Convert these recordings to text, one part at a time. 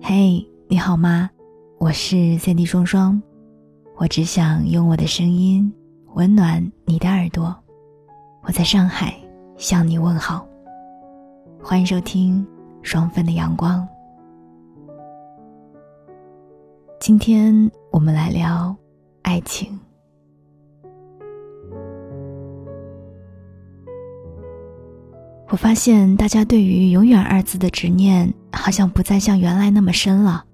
嘿，你好吗？我是三 D 双双，我只想用我的声音温暖你的耳朵。我在上海向你问好，欢迎收听双份的阳光。今天我们来聊爱情。我发现大家对于“永远”二字的执念，好像不再像原来那么深了。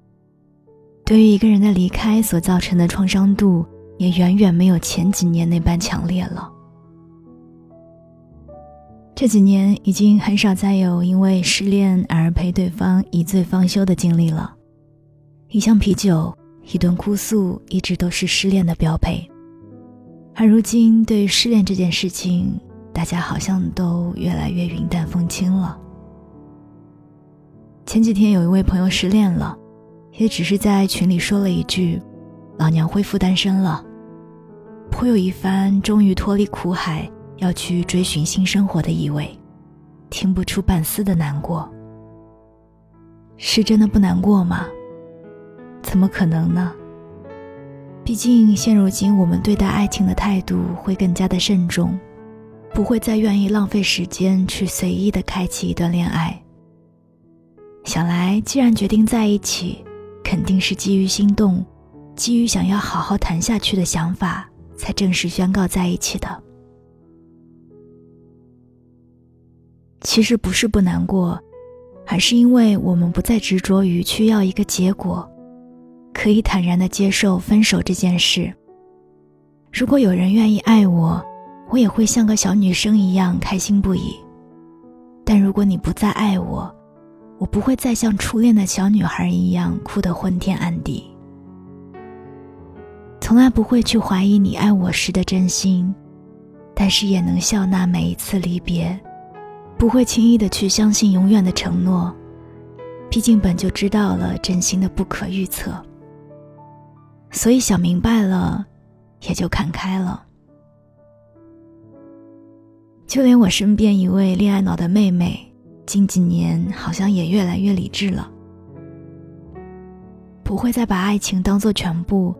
对于一个人的离开所造成的创伤度，也远远没有前几年那般强烈了。这几年已经很少再有因为失恋而陪对方一醉方休的经历了，一箱啤酒、一顿哭诉，一直都是失恋的标配。而如今，对于失恋这件事情，大家好像都越来越云淡风轻了。前几天有一位朋友失恋了，也只是在群里说了一句：“老娘恢复单身了。”颇有一番终于脱离苦海要去追寻新生活的意味，听不出半丝的难过。是真的不难过吗？怎么可能呢？毕竟现如今我们对待爱情的态度会更加的慎重。不会再愿意浪费时间去随意的开启一段恋爱。想来，既然决定在一起，肯定是基于心动，基于想要好好谈下去的想法，才正式宣告在一起的。其实不是不难过，而是因为我们不再执着于去要一个结果，可以坦然的接受分手这件事。如果有人愿意爱我。我也会像个小女生一样开心不已，但如果你不再爱我，我不会再像初恋的小女孩一样哭得昏天暗地。从来不会去怀疑你爱我时的真心，但是也能笑纳每一次离别，不会轻易的去相信永远的承诺，毕竟本就知道了真心的不可预测。所以想明白了，也就看开了。就连我身边一位恋爱脑的妹妹，近几年好像也越来越理智了，不会再把爱情当做全部，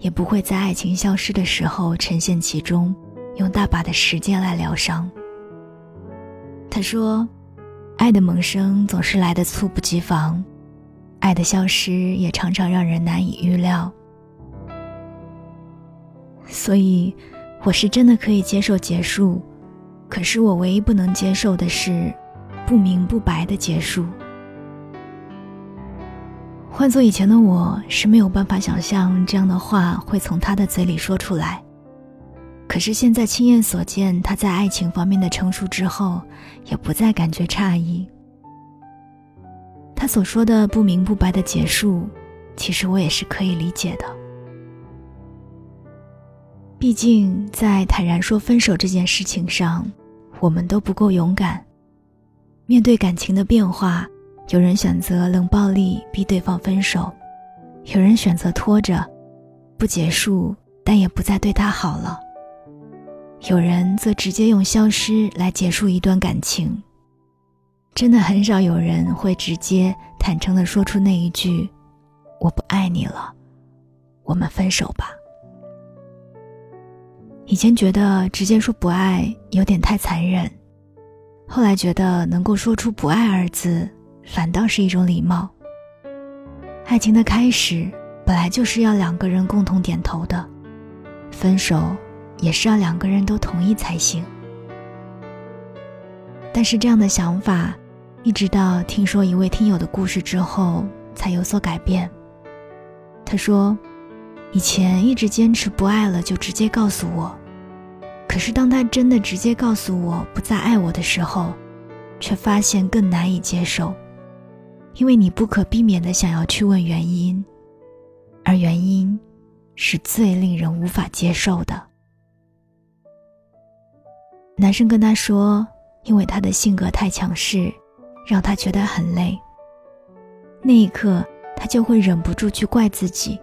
也不会在爱情消失的时候沉陷其中，用大把的时间来疗伤。她说：“爱的萌生总是来的猝不及防，爱的消失也常常让人难以预料。所以，我是真的可以接受结束。”可是我唯一不能接受的是，不明不白的结束。换做以前的我，是没有办法想象这样的话会从他的嘴里说出来。可是现在亲眼所见他在爱情方面的成熟之后，也不再感觉诧异。他所说的不明不白的结束，其实我也是可以理解的。毕竟在坦然说分手这件事情上。我们都不够勇敢，面对感情的变化，有人选择冷暴力逼对方分手，有人选择拖着，不结束，但也不再对他好了。有人则直接用消失来结束一段感情。真的很少有人会直接坦诚的说出那一句：“我不爱你了，我们分手吧。”以前觉得直接说不爱有点太残忍，后来觉得能够说出不爱二字，反倒是一种礼貌。爱情的开始本来就是要两个人共同点头的，分手也是要两个人都同意才行。但是这样的想法，一直到听说一位听友的故事之后，才有所改变。他说，以前一直坚持不爱了就直接告诉我。可是，当他真的直接告诉我不再爱我的时候，却发现更难以接受，因为你不可避免的想要去问原因，而原因是最令人无法接受的。男生跟他说，因为他的性格太强势，让他觉得很累。那一刻，他就会忍不住去怪自己，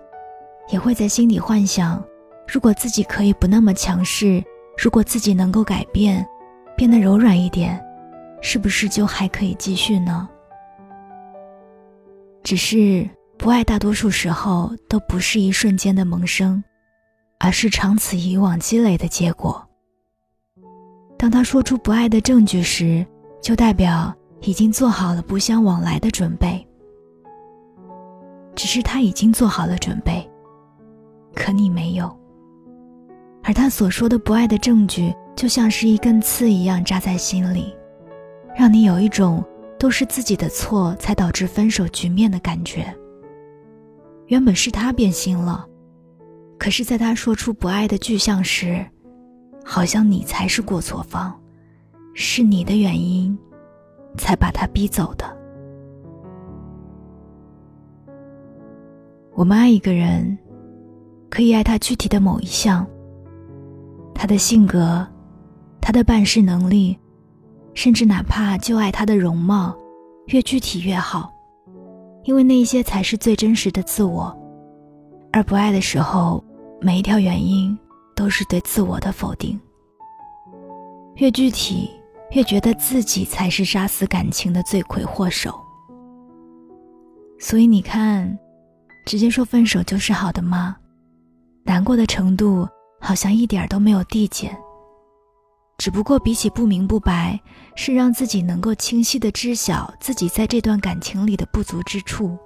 也会在心里幻想，如果自己可以不那么强势。如果自己能够改变，变得柔软一点，是不是就还可以继续呢？只是不爱，大多数时候都不是一瞬间的萌生，而是长此以往积累的结果。当他说出不爱的证据时，就代表已经做好了不相往来的准备。只是他已经做好了准备，可你没有。而他所说的不爱的证据，就像是一根刺一样扎在心里，让你有一种都是自己的错才导致分手局面的感觉。原本是他变心了，可是，在他说出不爱的具象时。好像你才是过错方，是你的原因，才把他逼走的。我们爱一个人，可以爱他具体的某一项，他的性格，他的办事能力，甚至哪怕就爱他的容貌，越具体越好，因为那些才是最真实的自我。而不爱的时候，每一条原因。都是对自我的否定。越具体，越觉得自己才是杀死感情的罪魁祸首。所以你看，直接说分手就是好的吗？难过的程度好像一点都没有递减。只不过比起不明不白，是让自己能够清晰的知晓自己在这段感情里的不足之处。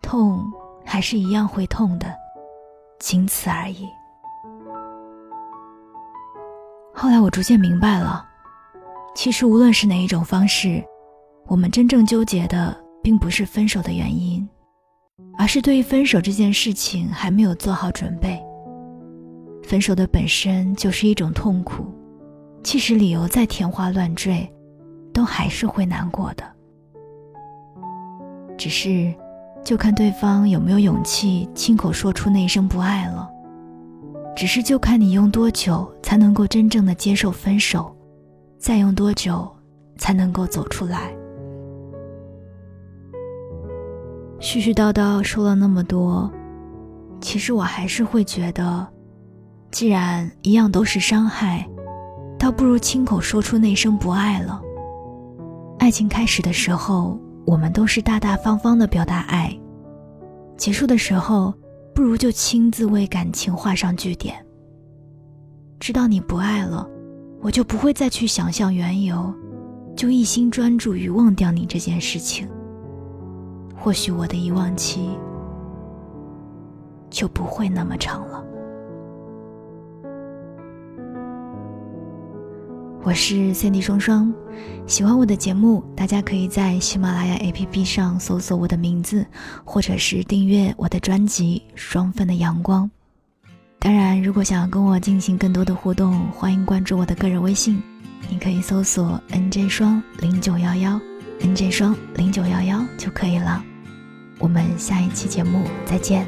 痛还是一样会痛的，仅此而已。后来我逐渐明白了，其实无论是哪一种方式，我们真正纠结的并不是分手的原因，而是对于分手这件事情还没有做好准备。分手的本身就是一种痛苦，即使理由再天花乱坠，都还是会难过的。只是，就看对方有没有勇气亲口说出那一声不爱了。只是就看你用多久才能够真正的接受分手，再用多久才能够走出来。絮絮叨叨说了那么多，其实我还是会觉得，既然一样都是伤害，倒不如亲口说出那声不爱了。爱情开始的时候，我们都是大大方方的表达爱，结束的时候。不如就亲自为感情画上句点。知道你不爱了，我就不会再去想象缘由，就一心专注于忘掉你这件事情。或许我的遗忘期就不会那么长了。我是三 D 双双，喜欢我的节目，大家可以在喜马拉雅 APP 上搜索我的名字，或者是订阅我的专辑《双份的阳光》。当然，如果想要跟我进行更多的互动，欢迎关注我的个人微信，你可以搜索 NJ 双零九幺幺，NJ 双零九幺幺就可以了。我们下一期节目再见。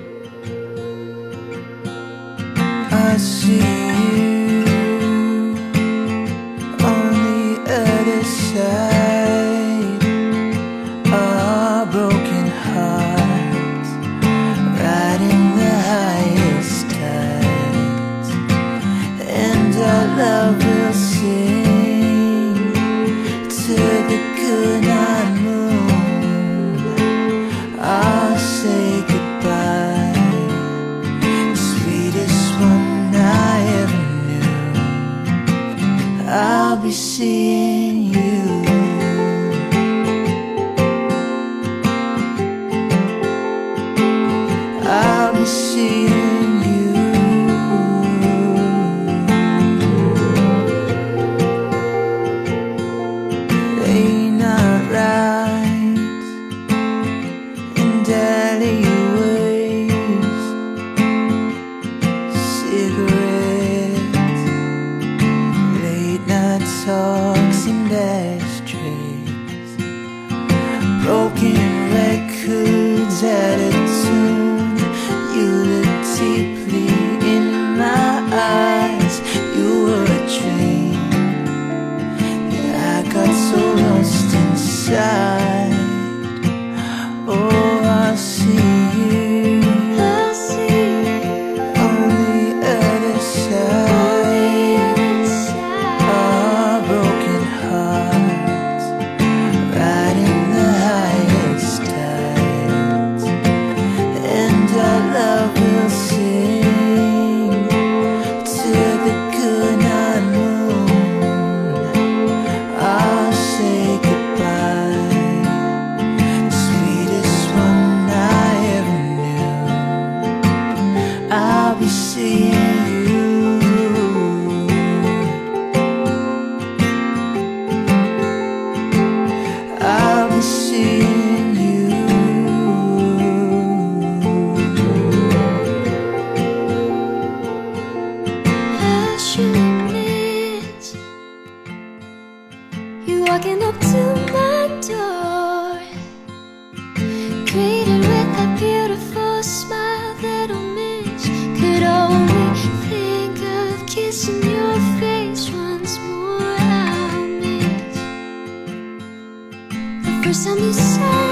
walking up to my door Greeted with a beautiful smile that only could only think of Kissing your face once more. I'll miss The first time you saw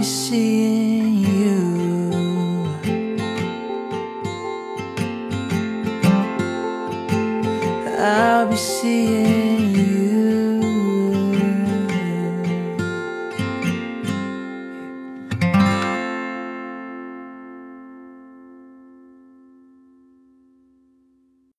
we